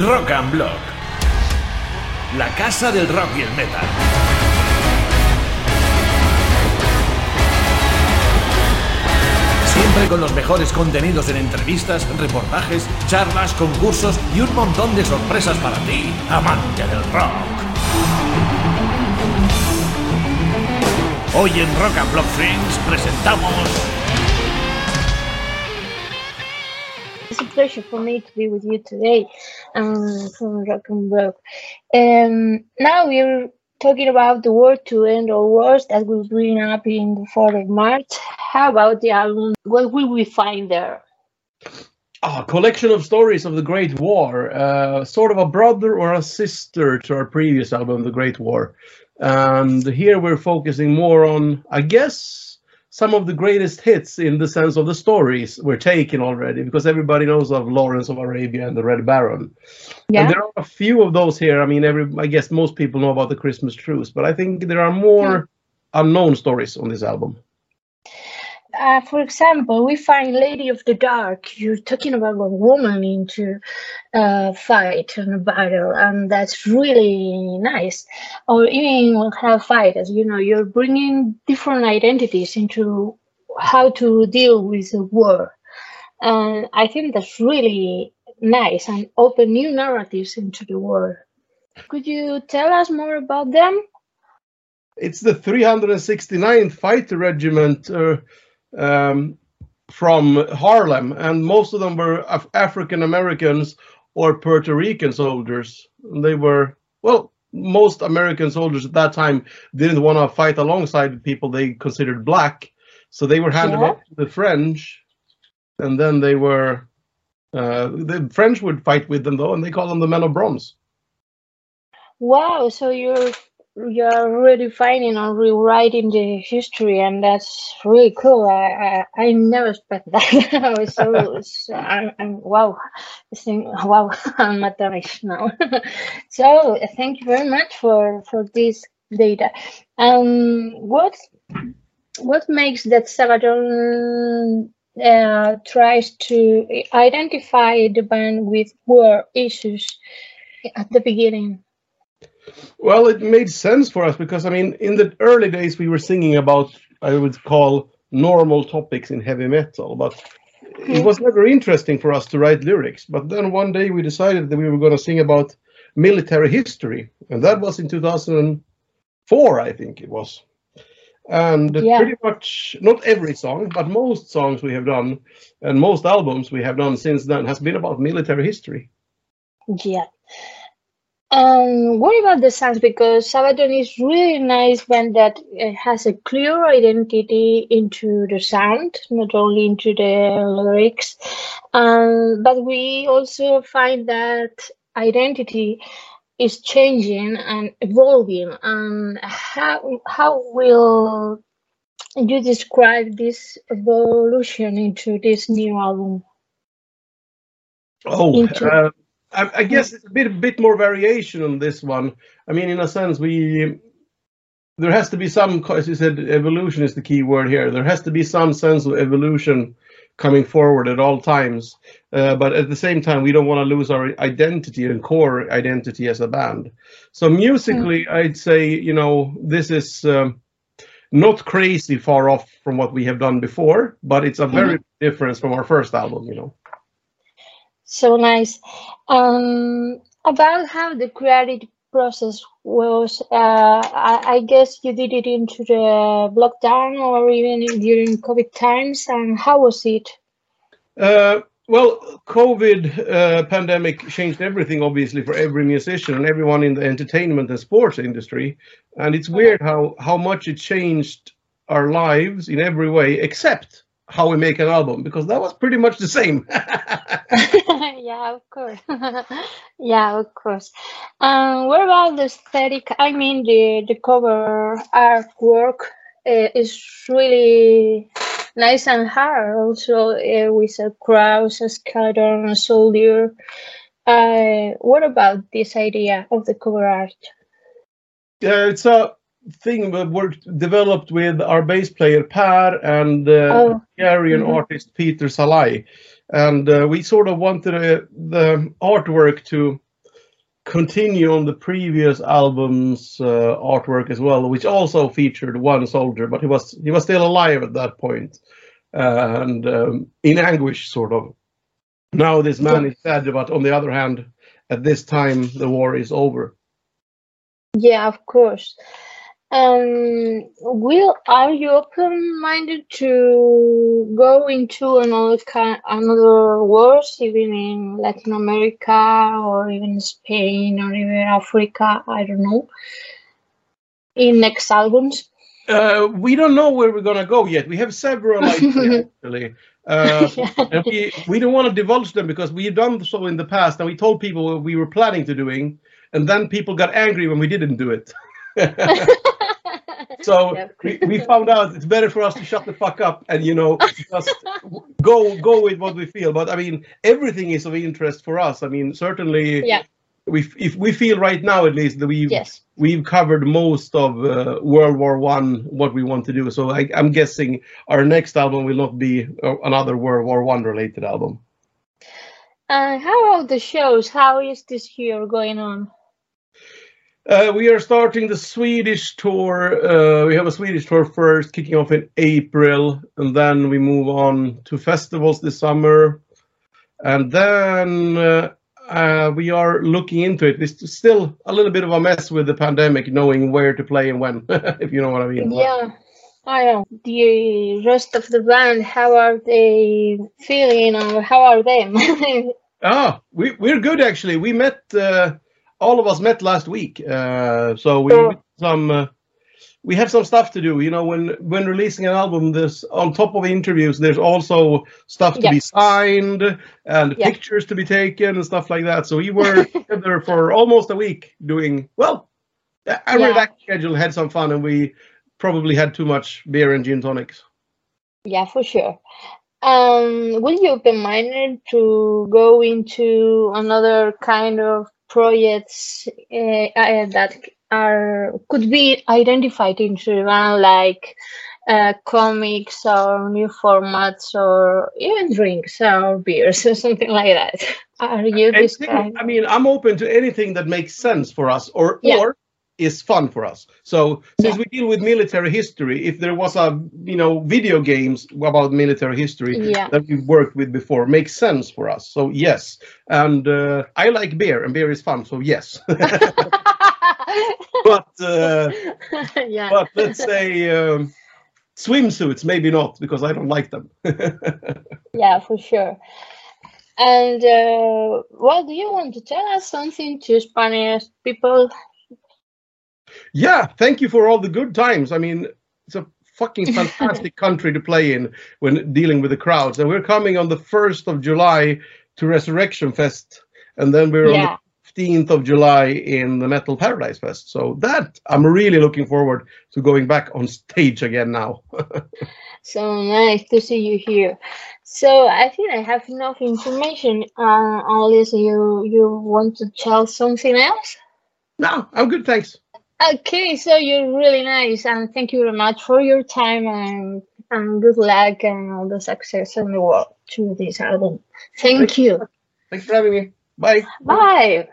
Rock and Block. La casa del rock y el metal. Siempre con los mejores contenidos en entrevistas, reportajes, charlas, concursos y un montón de sorpresas para ti, amante del rock. Hoy en Rock and Block Friends presentamos It's a pleasure for me to be with you um, from Rock. Um, now we're talking about the War to End All Wars that will bring up in the 4th of March. How about the album? What will we find there? a collection of stories of the Great War, uh, sort of a brother or a sister to our previous album, The Great War. And here we're focusing more on, I guess, some of the greatest hits in the sense of the stories were taken already, because everybody knows of Lawrence of Arabia and the Red Baron. Yeah. And there are a few of those here. I mean, every I guess most people know about the Christmas truce, but I think there are more unknown stories on this album. Uh, for example, we find Lady of the Dark. You're talking about a woman into a fight and a battle, and that's really nice. Or even Hellfighters, as you know, you're bringing different identities into how to deal with the war, and I think that's really nice and open new narratives into the war. Could you tell us more about them? It's the 369th Fighter Regiment uh, um, from Harlem, and most of them were Af- African Americans or Puerto Rican soldiers. And they were, well, most American soldiers at that time didn't want to fight alongside people they considered black, so they were handed Yeah. off to the French, and then they were. Uh, the French would fight with them though, and they call them the Men of Bronze. Wow, so you're you're redefining or rewriting the history, and that's really cool. I I, I never expect that. So, so I'm, I'm wow, wow, I'm astonished now. so thank you very much for for this data. Um, what what makes that Sabaton uh, tries to identify the band with war issues at the beginning? Well, it made sense for us because I mean, in the early days, we were singing about I would call normal topics in heavy metal, but it was never interesting for us to write lyrics. But then one day we decided that we were going to sing about military history, and that was in 2004, I think it was. And Yeah. pretty much not every song, but most songs we have done, and most albums we have done since then has been about military history. Yeah. Um, what about the sounds? Because Sabaton is really nice band that has a clear identity into the sound, not only into the lyrics. Um, but we also find that identity is changing and evolving. And how how will you describe this evolution into this new album? Oh, into- uh, I, I guess it's a bit bit more variation on this one. I mean, in a sense, we there has to be some, as you said, evolution is the key word here. There has to be some sense of evolution coming forward at all times. Uh, but at the same time, we don't want to lose our identity and core identity as a band. So musically, I'd say you know this is. Um, not crazy far off from what we have done before, but it's a very big difference from our first album, you know. So nice. Um, about how the creative process was, uh, I, I guess you did it into the lockdown or even during COVID times. And how was it? Uh, well, COVID uh, pandemic changed everything, obviously, for every musician and everyone in the entertainment and sports industry. And it's weird how how much it changed our lives in every way, except how we make an album, because that was pretty much the same. yeah, of course. yeah, of course. Um, what about the aesthetic? I mean, the the cover artwork uh, is really nice and hard. Also, uh, with a cross, a skeleton, a soldier. Uh, what about this idea of the cover art? Yeah, it's a thing that worked developed with our bass player Pär and uh, Oh. Hungarian Mhm. artist Peter Sallai, and uh, we sort of wanted uh, the artwork to continue on the previous album's uh, artwork as well, which also featured one soldier, but he was he was still alive at that point, uh, and um, in anguish, sort of. Now this man is dead, but on the other hand, at this time the war is over. Yeah, of course. Um, will are you open-minded to go into another kind, another wars, even in Latin America or even Spain or even Africa? I don't know. In next albums. Uh, we don't know where we're gonna go yet. We have several ideas actually. Uh, and we we don't want to divulge them because we've done so in the past, and we told people what we were planning to doing, and then people got angry when we didn't do it. so Yep. we, we found out it's better for us to shut the fuck up and you know just go go with what we feel. But I mean, everything is of interest for us. I mean, certainly, Yeah. we if we feel right now at least that we Yes. we've covered most of uh, World War One, what we want to do. So I, I'm guessing our next album will not be uh, another World War One related album. Uh, how about the shows? How is this year going on? Uh, we are starting the Swedish tour. Uh, we have a Swedish tour first, kicking off in April, and then we move on to festivals this summer, and then uh, uh, we are looking into it. It's still a little bit of a mess with the pandemic, knowing where to play and when, if you know what I mean. Yeah, I know. The rest of the band, how are they feeling or how are them? Ah, we we're good actually. We met uh, all of us met last week, uh, so we Oh. some uh, we have some stuff to do. You know, when when releasing an album, there's on top of interviews, there's also stuff to be signed and pictures to be taken and stuff like that. So we were together for almost a week doing well. Our Yeah. back schedule had some fun, and we probably had too much beer and gin tonics. yeah, for sure. Um, will you be minded to go into another kind of projects uh, uh, that are could be identified into one like uh, comics or new formats or even drinks or beers or something like that? Are you Anything- I mean, I'm open to anything that makes sense for us or Yeah. or is fun for us. So since Yeah. we deal with military history, if there was a you know video games about military history Yeah. that we've worked with before, makes sense for us. So yes, and uh, I like beer, and beer is fun. So yes, but uh, yeah. but let's say. Um, Swimsuits, maybe not, because I don't like them. Yeah, for sure. And uh, well, do you want to tell us something to Spanish people? Yeah, thank you for all the good times. I mean, it's a fucking fantastic country to play in when dealing with the crowds. And we're coming on the 1st of July to Resurrection Fest. And then we're Yeah. on the 15th of July in the Metal Paradise Fest. So that I'm really looking forward to going back on stage again now. So nice to see you here. So I think I have enough information. Uh, unless you you want to tell something else. no, I'm good, thanks. Okay, so you're really nice, and thank you very much for your time and and good luck and all the success in the world to this album. Thank you. Thanks for having me. Bye. Bye.